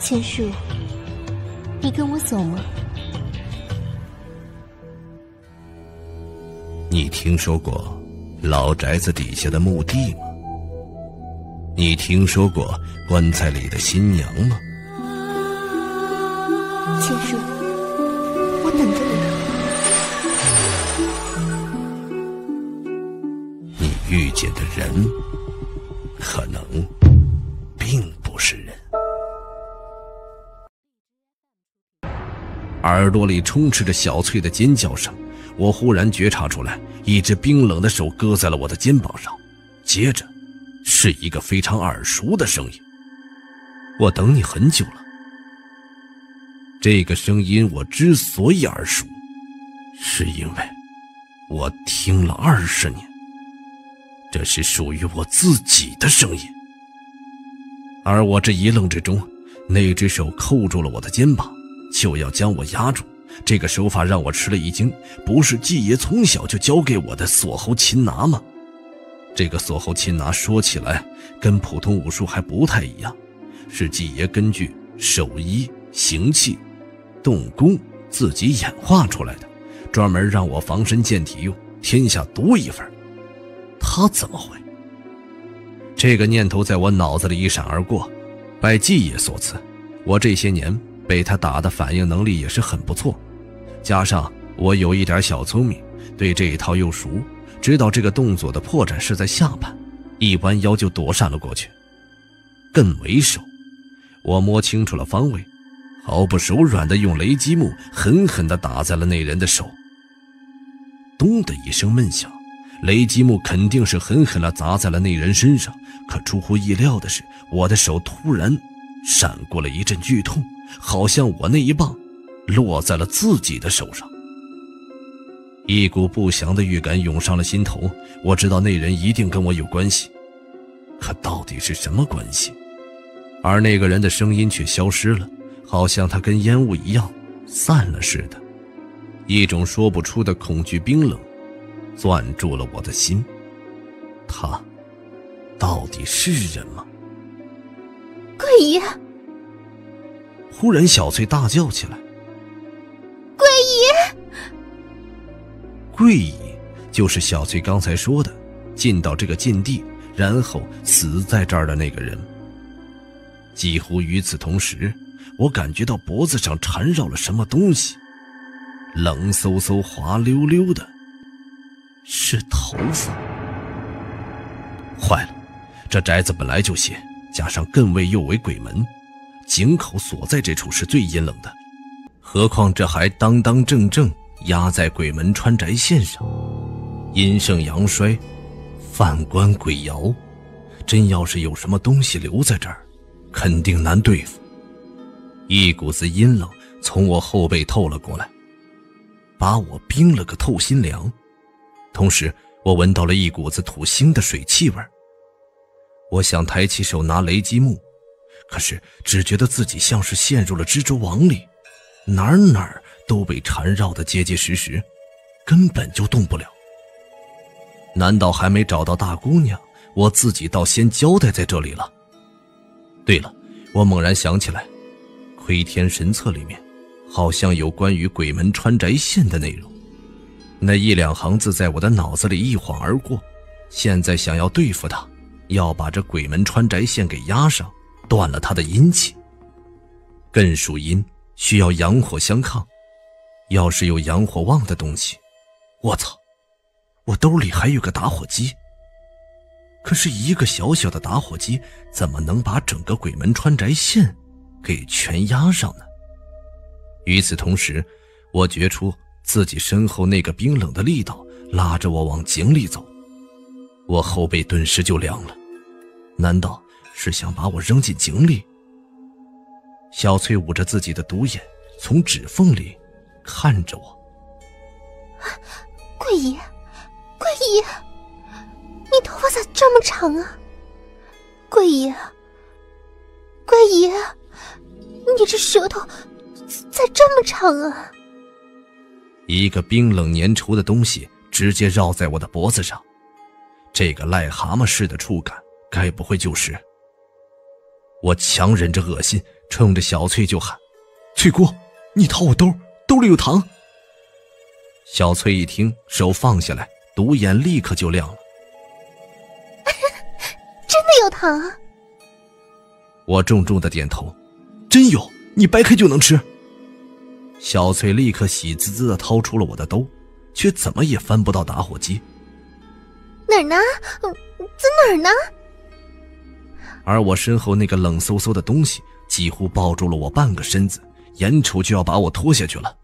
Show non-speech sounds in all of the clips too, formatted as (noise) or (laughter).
千树，你跟我走吗？你听说过老宅子底下的墓地吗？你听说过棺材里的新娘吗？千树，我等着你。你遇见的人，耳朵里充斥着小翠的尖叫声，我忽然觉察出来，一只冰冷的手搁在了我的肩膀上，接着，是一个非常耳熟的声音。我等你很久了。这个声音我之所以耳熟，是因为，我听了二十年。这是属于我自己的声音。而我这一愣之中，那只手扣住了我的肩膀。就要将我压住，这个手法让我吃了一惊。不是季爷从小就教给我的锁喉擒拿吗？这个锁喉擒拿说起来跟普通武术还不太一样，是季爷根据手艺、形气、动功自己演化出来的，专门让我防身健体用，天下独一份。他怎么会？这个念头在我脑子里一闪而过。拜季爷所赐，我这些年。被他打的反应能力也是很不错，加上我有一点小聪明，对这一套又熟，知道这个动作的破绽是在下盘，一弯腰就躲闪了过去。更为手，我摸清楚了方位，毫不手软的用雷击木狠狠地打在了那人的手。咚的一声闷响，雷击木肯定是狠狠地砸在了那人身上，可出乎意料的是，我的手突然闪过了一阵剧痛。好像我那一棒落在了自己的手上，一股不祥的预感涌上了心头。我知道那人一定跟我有关系，可到底是什么关系？而那个人的声音却消失了，好像他跟烟雾一样散了似的。一种说不出的恐惧冰冷攥住了我的心。他到底是人吗？贵爷。忽然，小翠大叫起来：“桂姨！桂姨就是小翠刚才说的进到这个禁地，然后死在这儿的那个人。”几乎与此同时，我感觉到脖子上缠绕了什么东西，冷飕飕、滑溜溜的，是头发。坏了，这宅子本来就邪，加上艮位又为鬼门。井口所在这处是最阴冷的，何况这还当当正正压在鬼门川宅线上，阴盛阳衰，犯官鬼摇，真要是有什么东西留在这儿，肯定难对付。一股子阴冷从我后背透了过来，把我冰了个透心凉，同时我闻到了一股子土腥的水气味我想抬起手拿雷击木。可是，只觉得自己像是陷入了蜘蛛网里，哪儿哪儿都被缠绕的结结实实，根本就动不了。难道还没找到大姑娘，我自己倒先交代在这里了？对了，我猛然想起来，《窥天神策》里面好像有关于鬼门穿宅线的内容，那一两行字在我的脑子里一晃而过。现在想要对付他，要把这鬼门穿宅线给压上。断了他的阴气。艮属阴，需要阳火相抗。要是有阳火旺的东西，我操！我兜里还有个打火机。可是，一个小小的打火机怎么能把整个鬼门穿宅线给全压上呢？与此同时，我觉出自己身后那个冰冷的力道拉着我往井里走，我后背顿时就凉了。难道？是想把我扔进井里。小翠捂着自己的独眼，从指缝里看着我。桂姨，桂姨，你头发咋这么长啊？桂姨，桂姨，你这舌头咋这么长啊？一个冰冷粘稠的东西直接绕在我的脖子上，这个癞蛤蟆似的触感，该不会就是……我强忍着恶心，冲着小翠就喊：“翠姑，你掏我兜，兜里有糖。”小翠一听，手放下来，独眼立刻就亮了。(laughs) 真的有糖？我重重的点头：“真有，你掰开就能吃。”小翠立刻喜滋滋的掏出了我的兜，却怎么也翻不到打火机。哪儿呢？在哪儿呢？而我身后那个冷飕飕的东西几乎抱住了我半个身子，眼瞅就要把我拖下去了。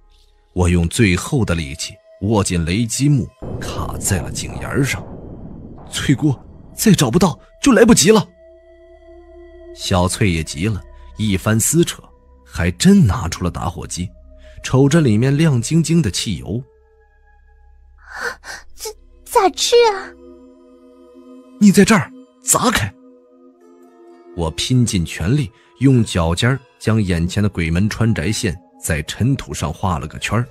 我用最后的力气握紧雷击木，卡在了井沿上。翠姑，再找不到就来不及了。小翠也急了，一番撕扯，还真拿出了打火机。瞅着里面亮晶晶的汽油，这咋吃啊？你在这儿砸开！我拼尽全力，用脚尖将眼前的鬼门穿宅线在尘土上画了个圈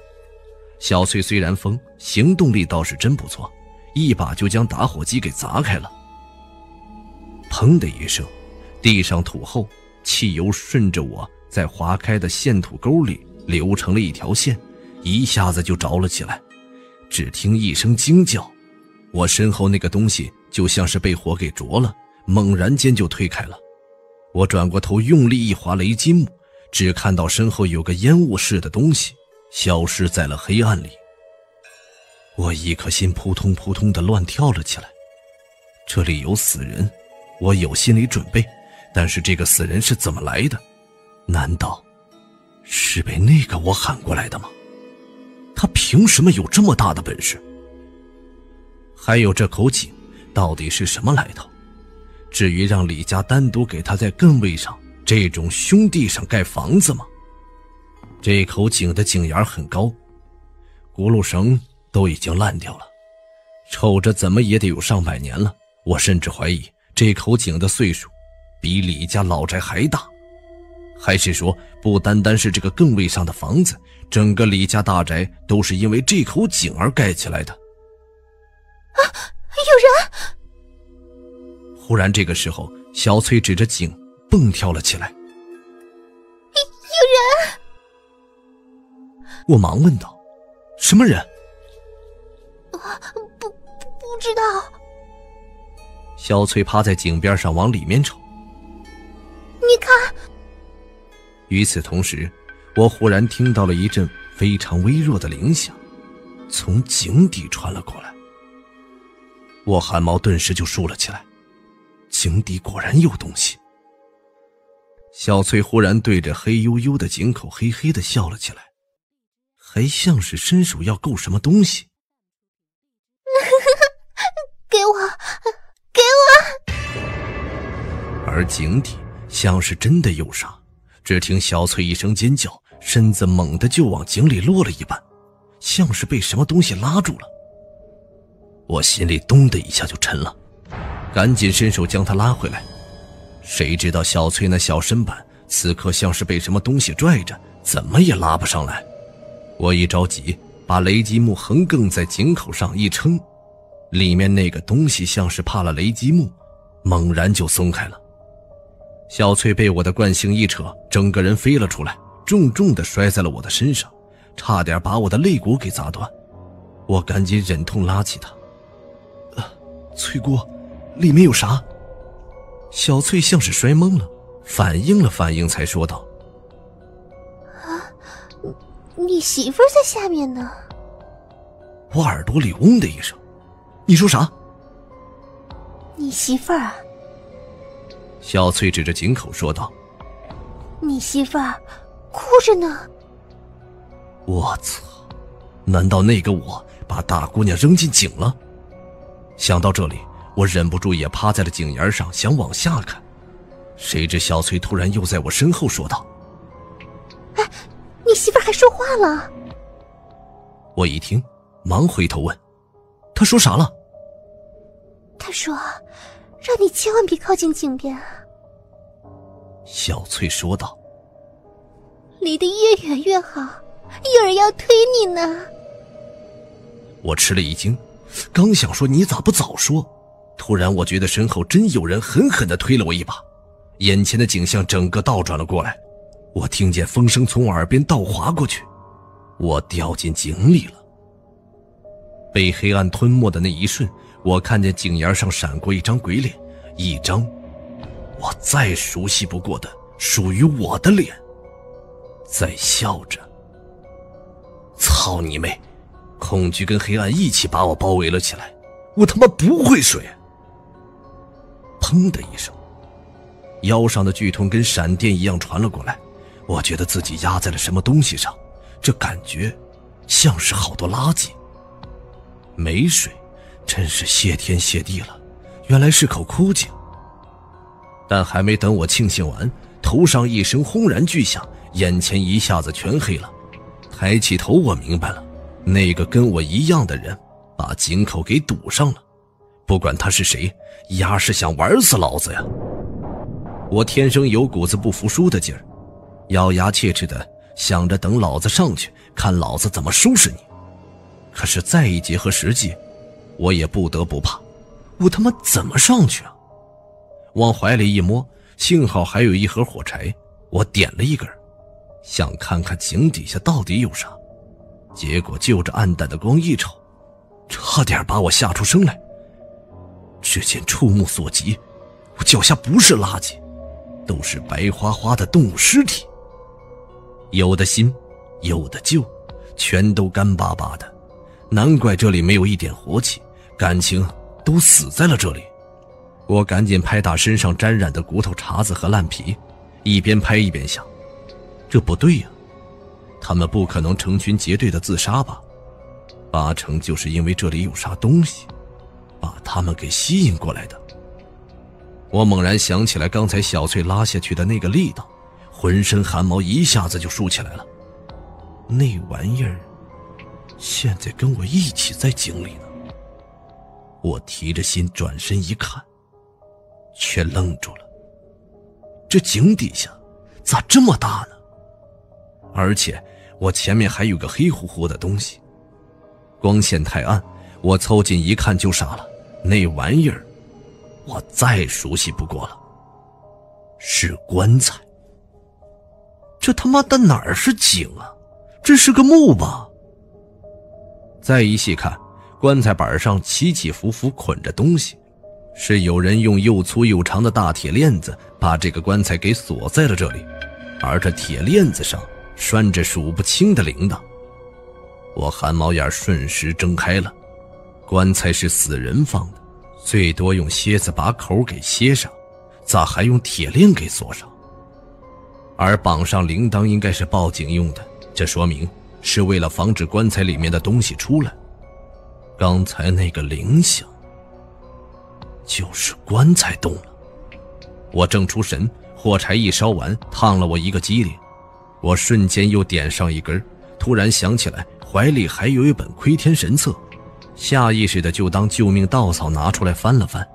小翠虽然疯，行动力倒是真不错，一把就将打火机给砸开了。砰的一声，地上土厚，汽油顺着我在划开的线土沟里。流成了一条线，一下子就着了起来。只听一声惊叫，我身后那个东西就像是被火给灼了，猛然间就推开了。我转过头，用力一划雷击木，只看到身后有个烟雾似的东西消失在了黑暗里。我一颗心扑通扑通的乱跳了起来。这里有死人，我有心理准备，但是这个死人是怎么来的？难道？是被那个我喊过来的吗？他凭什么有这么大的本事？还有这口井，到底是什么来头？至于让李家单独给他在艮位上这种兄弟上盖房子吗？这口井的井沿很高，轱辘绳都已经烂掉了，瞅着怎么也得有上百年了。我甚至怀疑这口井的岁数比李家老宅还大。还是说，不单单是这个更位上的房子，整个李家大宅都是因为这口井而盖起来的？啊！有人！忽然，这个时候，小翠指着井，蹦跳了起来。有人！我忙问道：“什么人？”啊，不，不知道。小翠趴在井边上往里面瞅。你看。与此同时，我忽然听到了一阵非常微弱的铃响，从井底传了过来。我汗毛顿时就竖了起来，井底果然有东西。小翠忽然对着黑黝黝的井口嘿嘿的笑了起来，还像是伸手要够什么东西。(laughs) 给我，给我！而井底像是真的有啥。只听小翠一声尖叫，身子猛地就往井里落了一半，像是被什么东西拉住了。我心里咚的一下就沉了，赶紧伸手将她拉回来。谁知道小翠那小身板此刻像是被什么东西拽着，怎么也拉不上来。我一着急，把雷击木横亘在井口上一撑，里面那个东西像是怕了雷击木，猛然就松开了。小翠被我的惯性一扯，整个人飞了出来，重重的摔在了我的身上，差点把我的肋骨给砸断。我赶紧忍痛拉起她。啊，翠姑，里面有啥？小翠像是摔懵了，反应了反应才说道：“啊，你媳妇在下面呢。”我耳朵里嗡的一声，你说啥？你媳妇儿。小翠指着井口说道：“你媳妇儿哭着呢。”我操！难道那个我把大姑娘扔进井了？想到这里，我忍不住也趴在了井沿上，想往下看。谁知小翠突然又在我身后说道：“哎，你媳妇还说话了！”我一听，忙回头问：“她说啥了？”她说。让你千万别靠近井边。”小翠说道，“离得越远越好，有人要推你呢。”我吃了一惊，刚想说你咋不早说，突然我觉得身后真有人狠狠的推了我一把，眼前的景象整个倒转了过来，我听见风声从耳边倒划过去，我掉进井里了。被黑暗吞没的那一瞬，我看见井沿上闪过一张鬼脸，一张我再熟悉不过的属于我的脸，在笑着。操你妹！恐惧跟黑暗一起把我包围了起来，我他妈不会水！砰的一声，腰上的剧痛跟闪电一样传了过来。我觉得自己压在了什么东西上，这感觉像是好多垃圾。没水，真是谢天谢地了，原来是口枯井。但还没等我庆幸完，头上一声轰然巨响，眼前一下子全黑了。抬起头，我明白了，那个跟我一样的人把井口给堵上了。不管他是谁，丫是想玩死老子呀！我天生有股子不服输的劲儿。咬牙切齿的想着，等老子上去，看老子怎么收拾你。可是再一结合实际，我也不得不怕。我他妈怎么上去啊？往怀里一摸，幸好还有一盒火柴，我点了一根，想看看井底下到底有啥。结果就着暗淡的光一瞅，差点把我吓出声来。只见触目所及，我脚下不是垃圾，都是白花花的动物尸体。有的新，有的旧，全都干巴巴的，难怪这里没有一点活气，感情都死在了这里。我赶紧拍打身上沾染的骨头茬子和烂皮，一边拍一边想：这不对呀，他们不可能成群结队的自杀吧？八成就是因为这里有啥东西，把他们给吸引过来的。我猛然想起来刚才小翠拉下去的那个力道。浑身汗毛一下子就竖起来了，那玩意儿现在跟我一起在井里呢。我提着心转身一看，却愣住了。这井底下咋这么大呢？而且我前面还有个黑乎乎的东西，光线太暗，我凑近一看就傻了。那玩意儿我再熟悉不过了，是棺材。这他妈的哪儿是井啊？这是个墓吧？再一细看，棺材板上起起伏伏捆着东西，是有人用又粗又长的大铁链子把这个棺材给锁在了这里，而这铁链子上拴着数不清的铃铛。我汗毛眼瞬时睁开了，棺材是死人放的，最多用楔子把口给楔上，咋还用铁链给锁上？而绑上铃铛应该是报警用的，这说明是为了防止棺材里面的东西出来。刚才那个铃响，就是棺材动了。我正出神，火柴一烧完，烫了我一个激灵，我瞬间又点上一根，突然想起来怀里还有一本《窥天神册》，下意识的就当救命稻草拿出来翻了翻。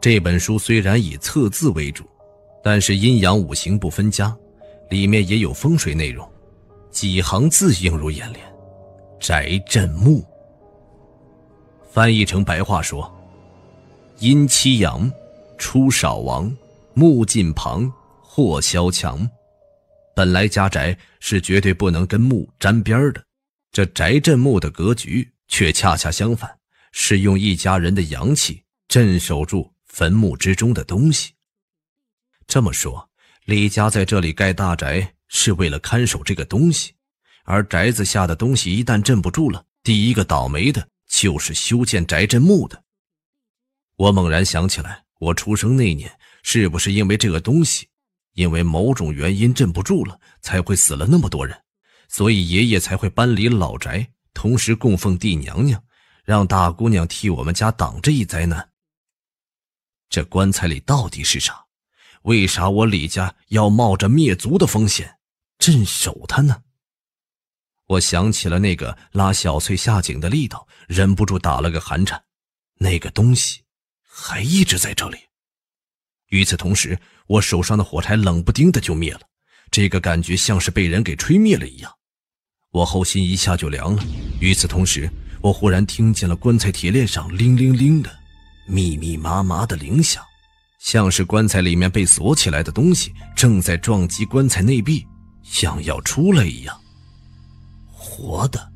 这本书虽然以测字为主，但是阴阳五行不分家。里面也有风水内容，几行字映入眼帘：“宅镇墓。”翻译成白话说：“阴七阳，出少亡，木近旁，祸消强。本来家宅是绝对不能跟墓沾边的，这宅镇墓的格局却恰恰相反，是用一家人的阳气镇守住坟墓之中的东西。这么说。”李家在这里盖大宅是为了看守这个东西，而宅子下的东西一旦镇不住了，第一个倒霉的就是修建宅镇墓的。我猛然想起来，我出生那年是不是因为这个东西，因为某种原因镇不住了，才会死了那么多人，所以爷爷才会搬离老宅，同时供奉地娘娘，让大姑娘替我们家挡这一灾难。这棺材里到底是啥？为啥我李家要冒着灭族的风险镇守他呢？我想起了那个拉小翠下井的力道，忍不住打了个寒颤。那个东西还一直在这里。与此同时，我手上的火柴冷不丁的就灭了，这个感觉像是被人给吹灭了一样，我后心一下就凉了。与此同时，我忽然听见了棺材铁链上铃铃铃的密密麻麻的铃响。像是棺材里面被锁起来的东西正在撞击棺材内壁，像要出来一样。活的，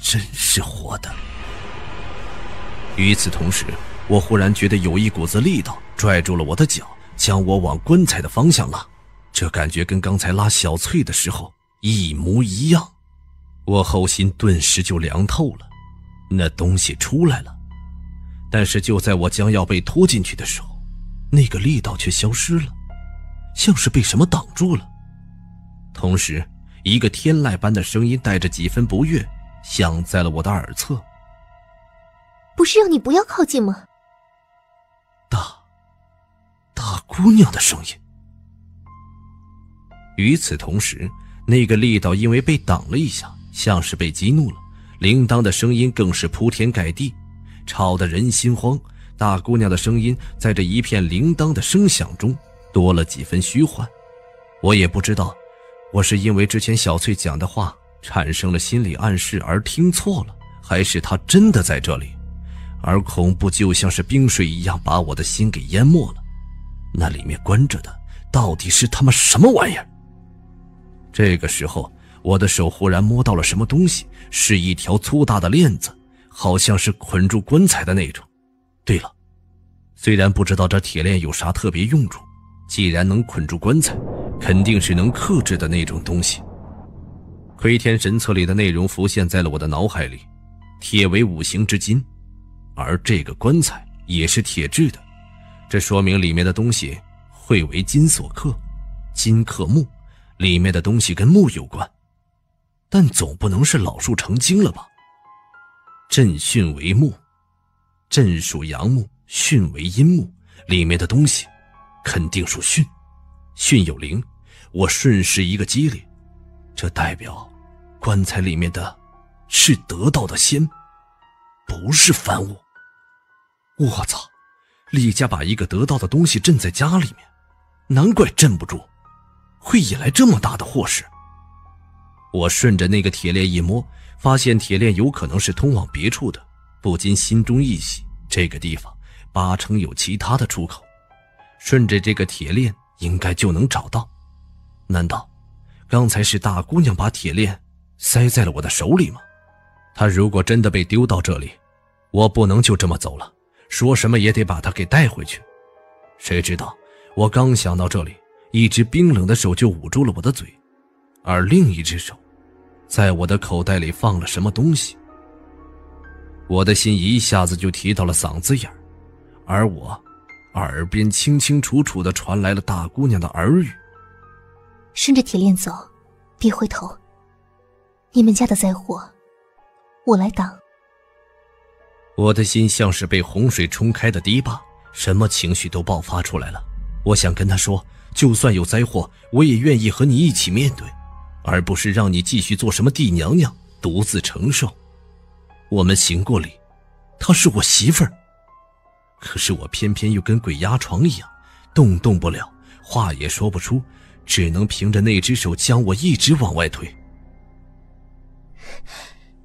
真是活的。与此同时，我忽然觉得有一股子力道拽住了我的脚，将我往棺材的方向拉。这感觉跟刚才拉小翠的时候一模一样，我后心顿时就凉透了。那东西出来了，但是就在我将要被拖进去的时候，那个力道却消失了，像是被什么挡住了。同时，一个天籁般的声音带着几分不悦，响在了我的耳侧。不是让你不要靠近吗？大，大姑娘的声音。与此同时，那个力道因为被挡了一下，像是被激怒了。铃铛的声音更是铺天盖地，吵得人心慌。大姑娘的声音在这一片铃铛的声响中多了几分虚幻。我也不知道，我是因为之前小翠讲的话产生了心理暗示而听错了，还是她真的在这里。而恐怖就像是冰水一样把我的心给淹没了。那里面关着的到底是他妈什么玩意儿？这个时候，我的手忽然摸到了什么东西，是一条粗大的链子，好像是捆住棺材的那种。对了，虽然不知道这铁链有啥特别用处，既然能捆住棺材，肯定是能克制的那种东西。窥天神册里的内容浮现在了我的脑海里：铁为五行之金。而这个棺材也是铁制的，这说明里面的东西会为金所克，金克木，里面的东西跟木有关，但总不能是老树成精了吧？震巽为木，震属阳木，巽为阴木，里面的东西肯定属巽，巽有灵，我顺势一个激灵，这代表棺材里面的是得道的仙，不是凡物。我操！李家把一个得道的东西镇在家里面，难怪镇不住，会引来这么大的祸事。我顺着那个铁链一摸，发现铁链有可能是通往别处的，不禁心中一喜。这个地方八成有其他的出口，顺着这个铁链应该就能找到。难道刚才是大姑娘把铁链塞在了我的手里吗？她如果真的被丢到这里，我不能就这么走了。说什么也得把她给带回去。谁知道，我刚想到这里，一只冰冷的手就捂住了我的嘴，而另一只手，在我的口袋里放了什么东西。我的心一下子就提到了嗓子眼而我耳边清清楚楚的传来了大姑娘的耳语：“顺着铁链走，别回头。你们家的灾祸，我来挡。”我的心像是被洪水冲开的堤坝，什么情绪都爆发出来了。我想跟他说，就算有灾祸，我也愿意和你一起面对，而不是让你继续做什么帝娘娘，独自承受。我们行过礼，她是我媳妇儿，可是我偏偏又跟鬼压床一样，动动不了，话也说不出，只能凭着那只手将我一直往外推。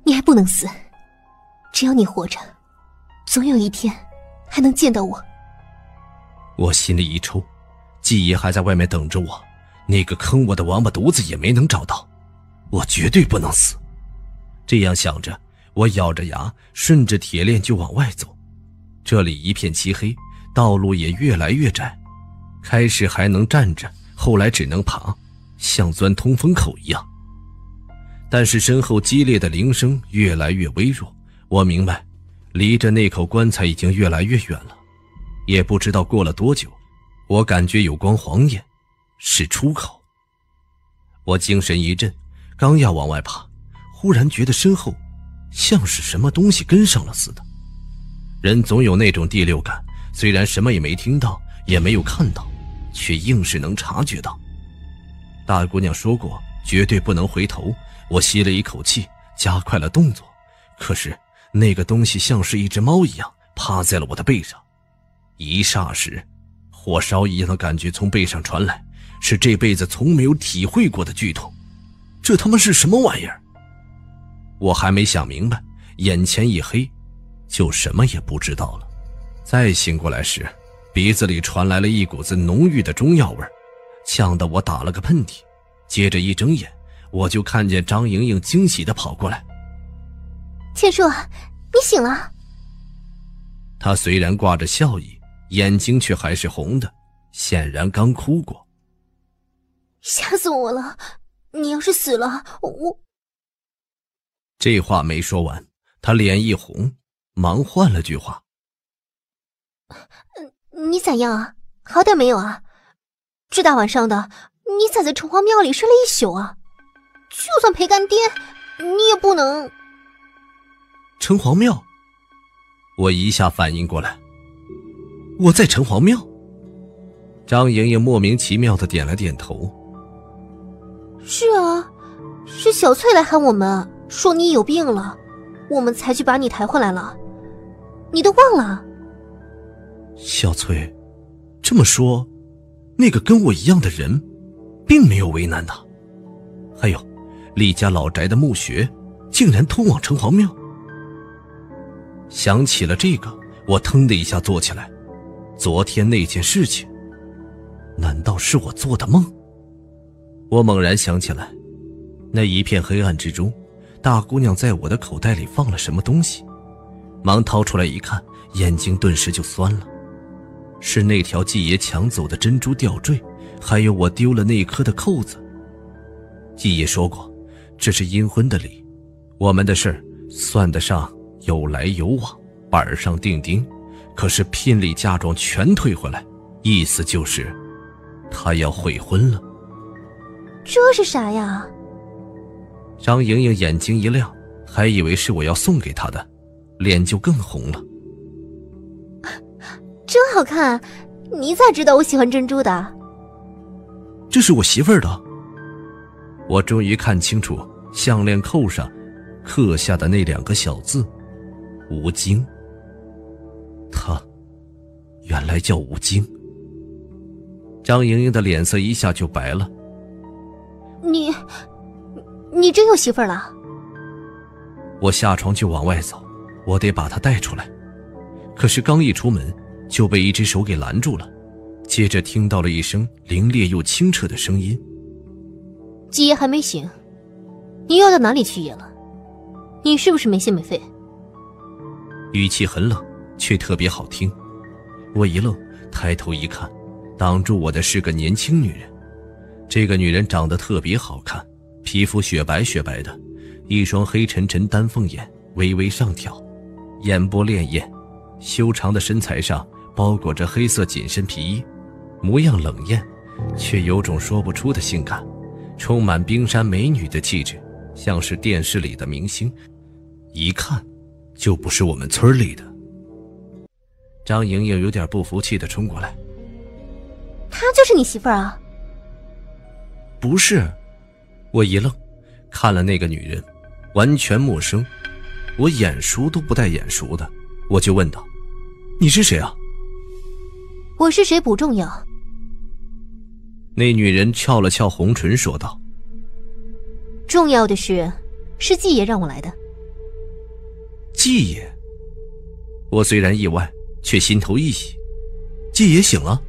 你还不能死，只要你活着。总有一天，还能见到我。我心里一抽，季爷还在外面等着我，那个坑我的王八犊子也没能找到，我绝对不能死。这样想着，我咬着牙，顺着铁链就往外走。这里一片漆黑，道路也越来越窄。开始还能站着，后来只能爬，像钻通风口一样。但是身后激烈的铃声越来越微弱，我明白。离着那口棺材已经越来越远了，也不知道过了多久，我感觉有光晃眼，是出口。我精神一振，刚要往外爬，忽然觉得身后像是什么东西跟上了似的。人总有那种第六感，虽然什么也没听到，也没有看到，却硬是能察觉到。大姑娘说过绝对不能回头，我吸了一口气，加快了动作，可是。那个东西像是一只猫一样趴在了我的背上，一霎时，火烧一样的感觉从背上传来，是这辈子从没有体会过的剧痛。这他妈是什么玩意儿？我还没想明白，眼前一黑，就什么也不知道了。再醒过来时，鼻子里传来了一股子浓郁的中药味呛得我打了个喷嚏，接着一睁眼，我就看见张莹莹惊喜的跑过来。千树，你醒了。她虽然挂着笑意，眼睛却还是红的，显然刚哭过。吓死我了！你要是死了，我……这话没说完，他脸一红，忙换了句话：“你咋样啊？好点没有啊？这大晚上的，你咋在城隍庙里睡了一宿啊？就算陪干爹，你也不能……”城隍庙，我一下反应过来，我在城隍庙。张莹莹莫名其妙的点了点头。是啊，是小翠来喊我们，说你有病了，我们才去把你抬回来了。你都忘了？小翠，这么说，那个跟我一样的人，并没有为难他。还有，厉家老宅的墓穴，竟然通往城隍庙。想起了这个，我腾的一下坐起来。昨天那件事情，难道是我做的梦？我猛然想起来，那一片黑暗之中，大姑娘在我的口袋里放了什么东西，忙掏出来一看，眼睛顿时就酸了。是那条季爷抢走的珍珠吊坠，还有我丢了那颗的扣子。季爷说过，这是阴婚的礼，我们的事儿算得上。有来有往，板上钉钉，可是聘礼嫁妆全退回来，意思就是，他要悔婚了。这是啥呀？张莹莹眼睛一亮，还以为是我要送给她的，脸就更红了。(laughs) 真好看，你咋知道我喜欢珍珠的？这是我媳妇儿的。我终于看清楚项链扣上刻下的那两个小字。吴京，他原来叫吴京。张莹莹的脸色一下就白了。你，你真有媳妇了？我下床就往外走，我得把她带出来。可是刚一出门，就被一只手给拦住了。接着听到了一声凌冽又清澈的声音：“季爷还没醒，你又到哪里去野了？你是不是没心没肺？”语气很冷，却特别好听。我一愣，抬头一看，挡住我的是个年轻女人。这个女人长得特别好看，皮肤雪白雪白的，一双黑沉沉丹凤眼微微上挑，眼波潋滟，修长的身材上包裹着黑色紧身皮衣，模样冷艳，却有种说不出的性感，充满冰山美女的气质，像是电视里的明星，一看。就不是我们村里的。张莹莹有点不服气的冲过来。她就是你媳妇儿啊？不是，我一愣，看了那个女人，完全陌生，我眼熟都不带眼熟的，我就问道：“你是谁啊？”我是谁不重要。那女人翘了翘红唇说道：“重要的是，是季爷让我来的。”季爷，我虽然意外，却心头一喜。季爷醒了？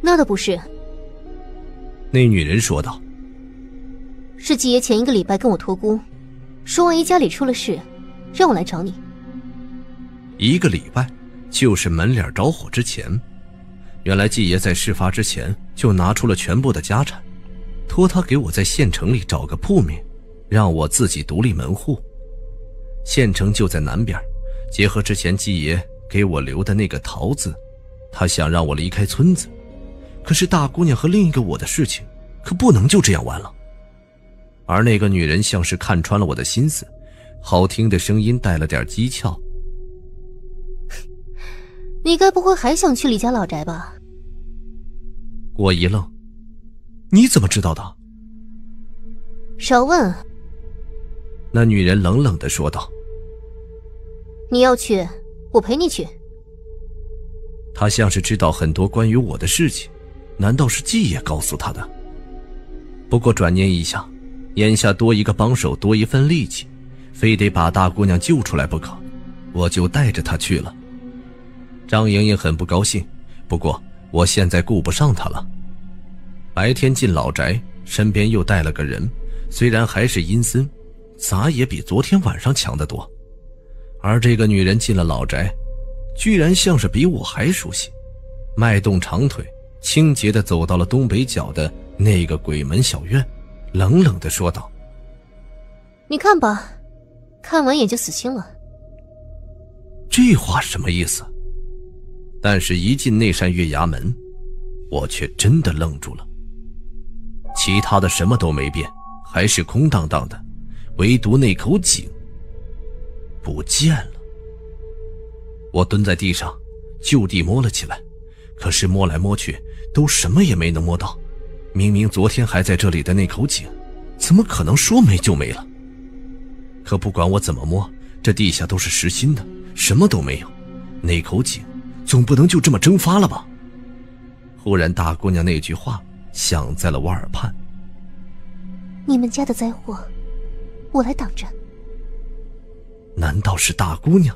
那倒不是。那女人说道：“是季爷前一个礼拜跟我托孤，说万一家里出了事，让我来找你。一个礼拜，就是门脸着火之前。原来季爷在事发之前就拿出了全部的家产，托他给我在县城里找个铺面，让我自己独立门户。”县城就在南边，结合之前季爷给我留的那个桃子，他想让我离开村子。可是大姑娘和另一个我的事情，可不能就这样完了。而那个女人像是看穿了我的心思，好听的声音带了点讥诮：“ (laughs) 你该不会还想去李家老宅吧？”我一愣：“你怎么知道的？”少问。那女人冷冷的说道。你要去，我陪你去。他像是知道很多关于我的事情，难道是季爷告诉他的？不过转念一想，眼下多一个帮手，多一份力气，非得把大姑娘救出来不可，我就带着她去了。张莹莹很不高兴，不过我现在顾不上她了。白天进老宅，身边又带了个人，虽然还是阴森，咋也比昨天晚上强得多。而这个女人进了老宅，居然像是比我还熟悉，迈动长腿，清洁的走到了东北角的那个鬼门小院，冷冷的说道：“你看吧，看完也就死心了。”这话什么意思？但是，一进那扇月牙门，我却真的愣住了。其他的什么都没变，还是空荡荡的，唯独那口井不见了。我蹲在地上，就地摸了起来，可是摸来摸去，都什么也没能摸到。明明昨天还在这里的那口井，怎么可能说没就没了？可不管我怎么摸，这地下都是实心的，什么都没有。那口井。总不能就这么蒸发了吧？忽然，大姑娘那句话响在了我耳畔：“你们家的灾祸，我来挡着。”难道是大姑娘？